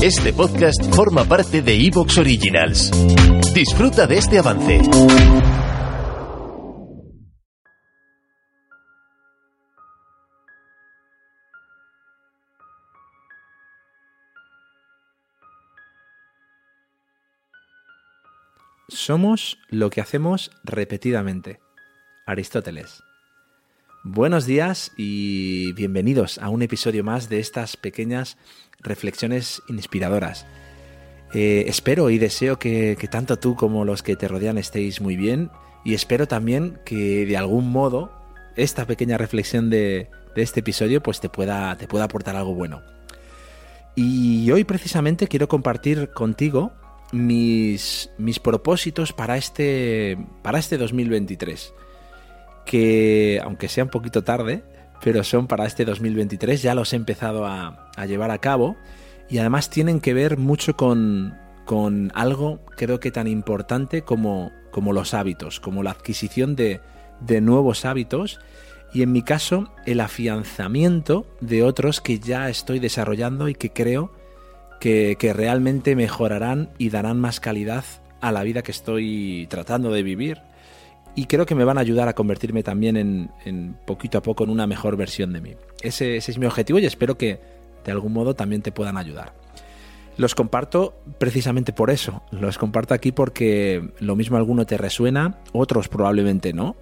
Este podcast forma parte de Evox Originals. Disfruta de este avance. Somos lo que hacemos repetidamente. Aristóteles. Buenos días y bienvenidos a un episodio más de estas pequeñas reflexiones inspiradoras. Eh, espero y deseo que, tanto tú como los que te rodean estéis muy bien y espero también que de algún modo esta pequeña reflexión de, este episodio pues te pueda, te pueda aportar algo bueno. Y hoy precisamente quiero compartir contigo mis, mis propósitos para este, para este 2023 que, aunque sea un poquito tarde, pero son para este 2023, ya los he empezado a, llevar a cabo. Y además tienen que ver mucho con, algo creo que tan importante como, como los hábitos, como la adquisición de, de nuevos hábitos y en mi caso el afianzamiento de otros que ya estoy desarrollando y que creo que, que, realmente mejorarán y darán más calidad a la vida que estoy tratando de vivir y creo que me van a ayudar a convertirme también en, poquito a poco en una mejor versión de mí. Ese, es mi objetivo y espero que de algún modo también te puedan ayudar. Los comparto precisamente por eso. Los comparto aquí porque lo mismo alguno te resuena, otros probablemente no.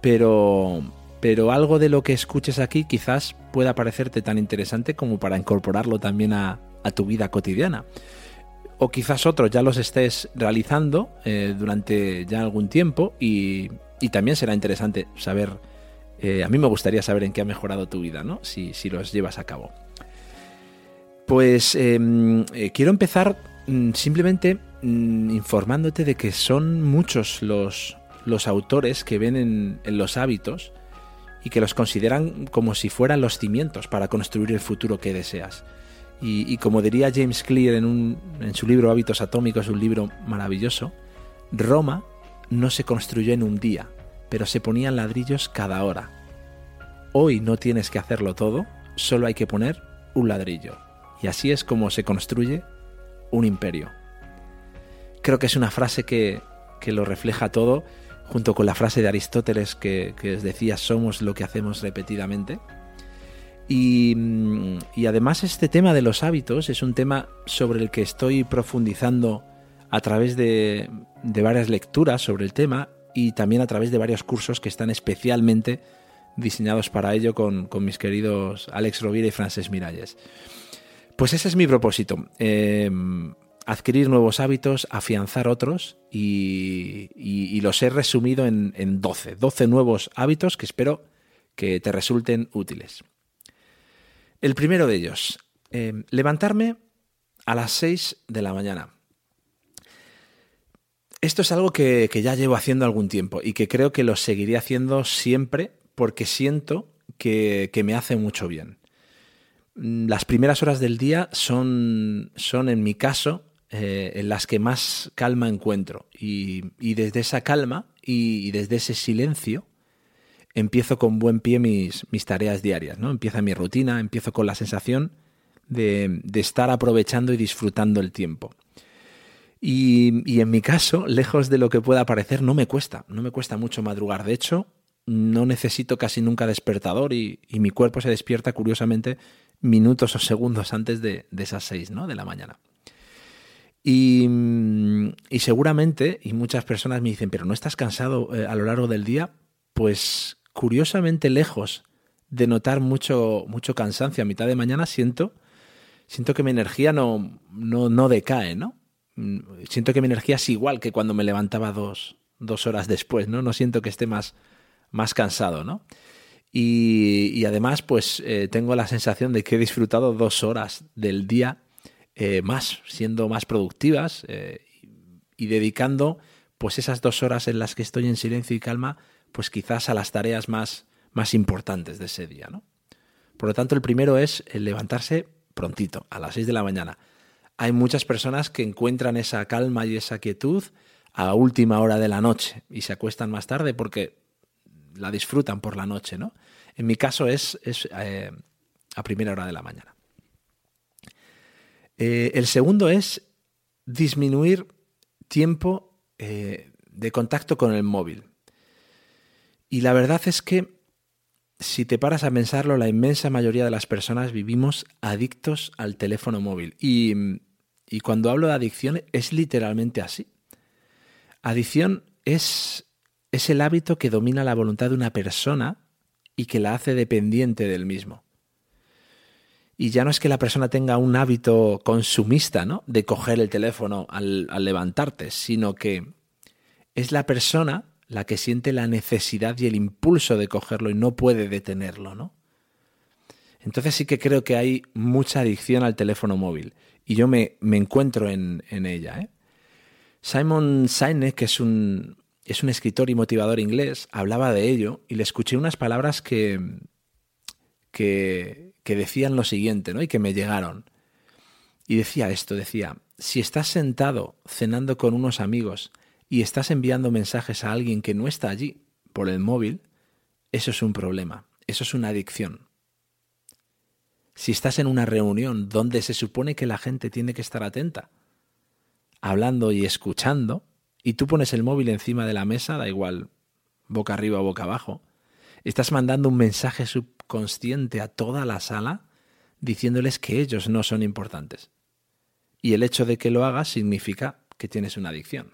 Pero, pero algo de lo que escuches aquí quizás pueda parecerte tan interesante como para incorporarlo también a tu vida cotidiana o quizás otros ya los estés realizando eh, durante ya algún tiempo y, también será interesante saber, eh, a mí me gustaría saber en qué ha mejorado tu vida, ¿no? Si, si los llevas a cabo. Pues em, eh, quiero empezar mm, simplemente mm, informándote de que son muchos los, los autores que ven en, en los hábitos y que los consideran como si fueran los cimientos para construir el futuro que deseas. Y, como diría James Clear en, su libro Hábitos Atómicos, un libro maravilloso, Roma no se construyó en un día, pero se ponían ladrillos cada hora. Hoy no tienes que hacerlo todo, solo hay que poner un ladrillo. Y así es como se construye un imperio. Creo que es una frase que, que lo refleja todo, junto con la frase de Aristóteles que, que os decía, somos lo que hacemos repetidamente. Mm, y, además este tema de los hábitos es un tema sobre el que estoy profundizando a través de, varias lecturas sobre el tema y también a través de varios cursos que están especialmente diseñados para ello con, mis queridos Alex Rovira y Frances Miralles. Pues ese es mi propósito, em, adquirir nuevos hábitos, afianzar otros y, los he resumido en, en 12, 12 nuevos hábitos que espero que te resulten útiles. El primero de ellos, eh, levantarme a las 6 de la mañana. Esto es algo que, ya llevo haciendo algún tiempo y que creo que lo seguiré haciendo siempre porque siento que, me hace mucho bien. Mm, las primeras horas del día son, son en mi caso, eh, en las que más calma encuentro. Y, desde esa calma y desde ese silencio empiezo con buen pie mis, mis tareas diarias, ¿no? Empieza mi rutina, empiezo con la sensación de, estar aprovechando y disfrutando el tiempo. Y, en mi caso, lejos de lo que pueda parecer, no me cuesta, no me cuesta mucho madrugar. De hecho, no necesito casi nunca despertador y, mi cuerpo se despierta curiosamente minutos o segundos antes de, esas seis ¿no? de la mañana. Y, y, seguramente, y muchas personas me dicen, pero ¿no estás cansado eh, a lo largo del día? Pues curiosamente lejos de notar mucho, mucho cansancio a mitad de mañana, siento, siento que mi energía no, no, decae, ¿no? Mm, siento que mi energía es igual que cuando me levantaba dos, horas después, ¿no? No siento que esté más, más cansado, ¿no? Y, además, pues eh, tengo la sensación de que he disfrutado dos horas del día eh, más, siendo más productivas eh, y dedicando pues esas dos horas en las que estoy en silencio y calma pues quizás a las tareas más, más importantes de ese día. ¿no? Por lo tanto, el primero es el levantarse prontito, a las 6 de la mañana. Hay muchas personas que encuentran esa calma y esa quietud a última hora de la noche y se acuestan más tarde porque la disfrutan por la noche. ¿no? En mi caso es, eh, a primera hora de la mañana. Eh, el segundo es disminuir tiempo eh, de contacto con el móvil. Y la verdad es que si te paras a pensarlo, la inmensa mayoría de las personas vivimos adictos al teléfono móvil. Y, y cuando hablo de adicción es literalmente así. Adicción es, es el hábito que domina la voluntad de una persona y que la hace dependiente del mismo. Y ya no es que la persona tenga un hábito consumista, ¿no? De coger el teléfono al, al levantarte, sino que es la persona la que siente la necesidad y el impulso de cogerlo y no puede detenerlo, ¿no? Entonces sí que creo que hay mucha adicción al teléfono móvil y yo me, me encuentro en, en ella. ¿eh? Simon Sinek, que es un, es un escritor y motivador inglés, hablaba de ello y le escuché unas palabras que, que, que decían lo siguiente ¿no? y que me llegaron. Y decía esto, decía, si estás sentado cenando con unos amigos y estás enviando mensajes a alguien que no está allí por el móvil, eso es un problema, eso es una adicción. Si estás en una reunión donde se supone que la gente tiene que estar atenta, hablando y escuchando, y tú pones el móvil encima de la mesa, da igual, boca arriba o boca abajo, estás mandando un mensaje subconsciente a toda la sala diciéndoles que ellos no son importantes. Y el hecho de que lo hagas significa que tienes una adicción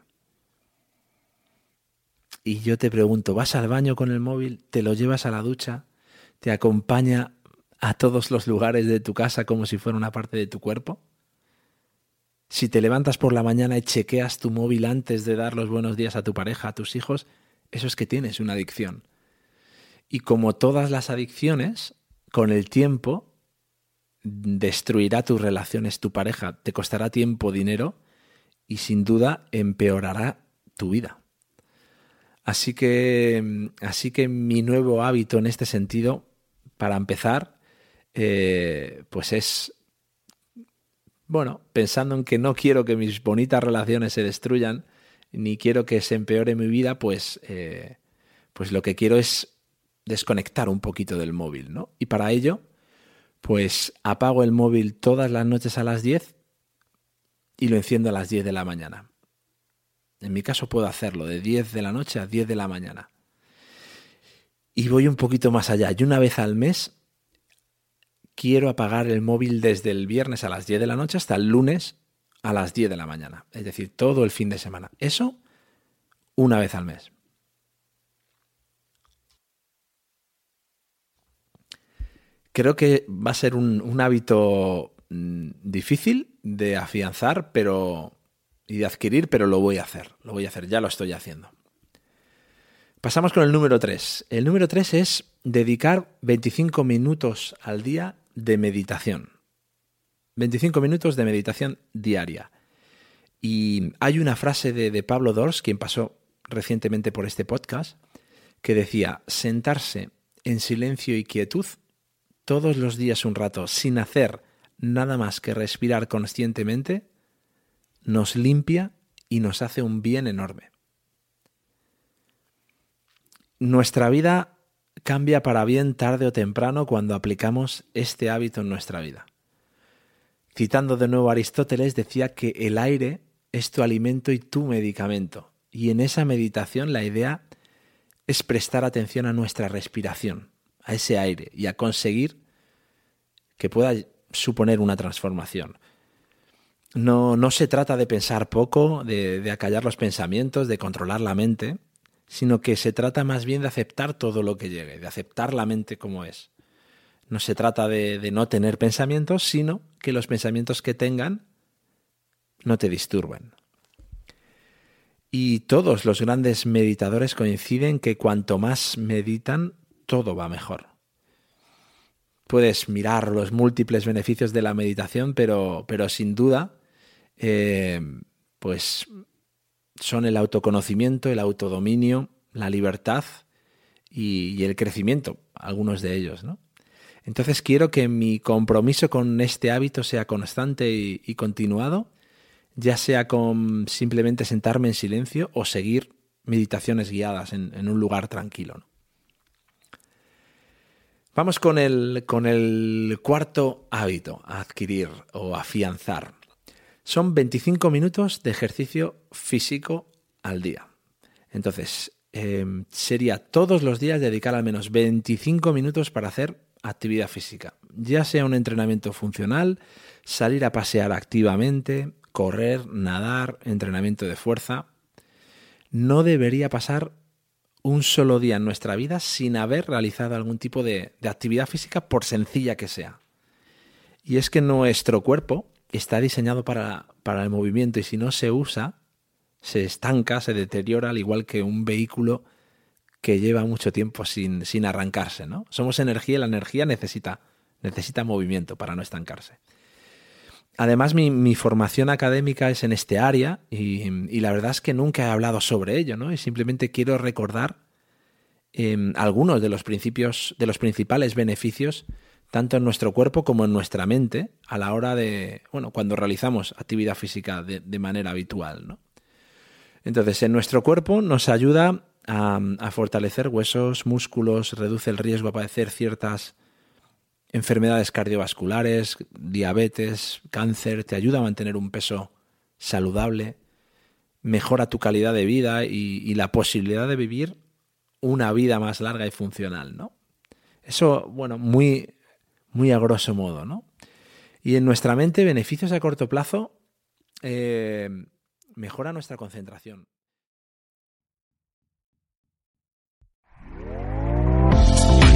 y yo te pregunto, ¿vas al baño con el móvil? ¿Te lo llevas a la ducha? ¿Te acompaña a todos los lugares de tu casa como si fuera una parte de tu cuerpo? Si te levantas por la mañana y chequeas tu móvil antes de dar los buenos días a tu pareja, a tus hijos, eso es que tienes una adicción. Y como todas las adicciones, con el tiempo destruirá tus relaciones, tu pareja, te costará tiempo, dinero y sin duda empeorará tu vida. Así que, así que mi nuevo hábito en este sentido, para empezar, eh, pues es, bueno, pensando en que no quiero que mis bonitas relaciones se destruyan, ni quiero que se empeore mi vida, pues, eh, pues lo que quiero es desconectar un poquito del móvil, ¿no? Y para ello, pues apago el móvil todas las noches a las 10 y lo enciendo a las 10 de la mañana. En mi caso puedo hacerlo de 10 de la noche a 10 de la mañana. Y voy un poquito más allá. Y una vez al mes quiero apagar el móvil desde el viernes a las 10 de la noche hasta el lunes a las 10 de la mañana. Es decir, todo el fin de semana. Eso una vez al mes. Creo que va a ser un, hábito mm, difícil de afianzar, pero y de adquirir, pero lo voy a hacer, lo voy a hacer, ya lo estoy haciendo. Pasamos con el número 3. El número 3 es dedicar 25 minutos al día de meditación. 25 minutos de meditación diaria. Y hay una frase de, de Pablo Dors, quien pasó recientemente por este podcast, que decía, sentarse en silencio y quietud todos los días un rato sin hacer nada más que respirar conscientemente nos limpia y nos hace un bien enorme. Nuestra vida cambia para bien tarde o temprano cuando aplicamos este hábito en nuestra vida. Citando de nuevo a Aristóteles, decía que el aire es tu alimento y tu medicamento. Y en esa meditación la idea es prestar atención a nuestra respiración, a ese aire y a conseguir que pueda suponer una transformación. No, no se trata de pensar poco, de, acallar los pensamientos, de controlar la mente, sino que se trata más bien de aceptar todo lo que llegue, de aceptar la mente como es. No se trata de, de, no tener pensamientos, sino que los pensamientos que tengan no te disturben. Y todos los grandes meditadores coinciden que cuanto más meditan, todo va mejor. Puedes mirar los múltiples beneficios de la meditación, pero, pero sin duda eh, pues son el autoconocimiento, el autodominio, la libertad y, el crecimiento, algunos de ellos, ¿no? Entonces quiero que mi compromiso con este hábito sea constante y, continuado, ya sea con simplemente sentarme en silencio o seguir meditaciones guiadas en, un lugar tranquilo. Vamos con el, con el cuarto hábito adquirir o afianzar. Son 25 minutos de ejercicio físico al día. Entonces, em, sería todos los días dedicar al menos 25 minutos para hacer actividad física, ya sea un entrenamiento funcional, salir a pasear activamente, correr, nadar, entrenamiento de fuerza. No debería pasar un solo día en nuestra vida sin haber realizado algún tipo de, actividad física, por sencilla que sea. Y es que nuestro cuerpo está diseñado para, para, el movimiento y si no se usa, se estanca, se deteriora, al igual que un vehículo que lleva mucho tiempo sin, sin arrancarse. ¿no? Somos energía y la energía necesita, necesita movimiento para no estancarse. Además, mi, formación académica es en este área y, la verdad es que nunca he hablado sobre ello, ¿no? Y simplemente quiero recordar em, algunos de los principios, de los principales beneficios, tanto en nuestro cuerpo como en nuestra mente, a la hora de, bueno, cuando realizamos actividad física de, manera habitual, ¿no? Entonces, en nuestro cuerpo nos ayuda a, fortalecer huesos, músculos, reduce el riesgo a padecer ciertas enfermedades cardiovasculares, diabetes, cáncer, te ayuda a mantener un peso saludable, mejora tu calidad de vida y, la posibilidad de vivir una vida más larga y funcional, ¿no? Eso, bueno, muy, muy a grosso modo, ¿no? Y en nuestra mente, beneficios a corto plazo, eh, mejora nuestra concentración.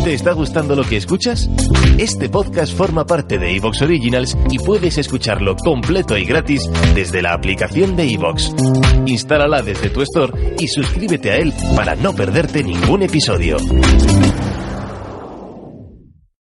¿Te está gustando lo que escuchas? Este podcast forma parte de Evox Originals y puedes escucharlo completo y gratis desde la aplicación de Evox. Instálala desde tu store y suscríbete a él para no perderte ningún episodio.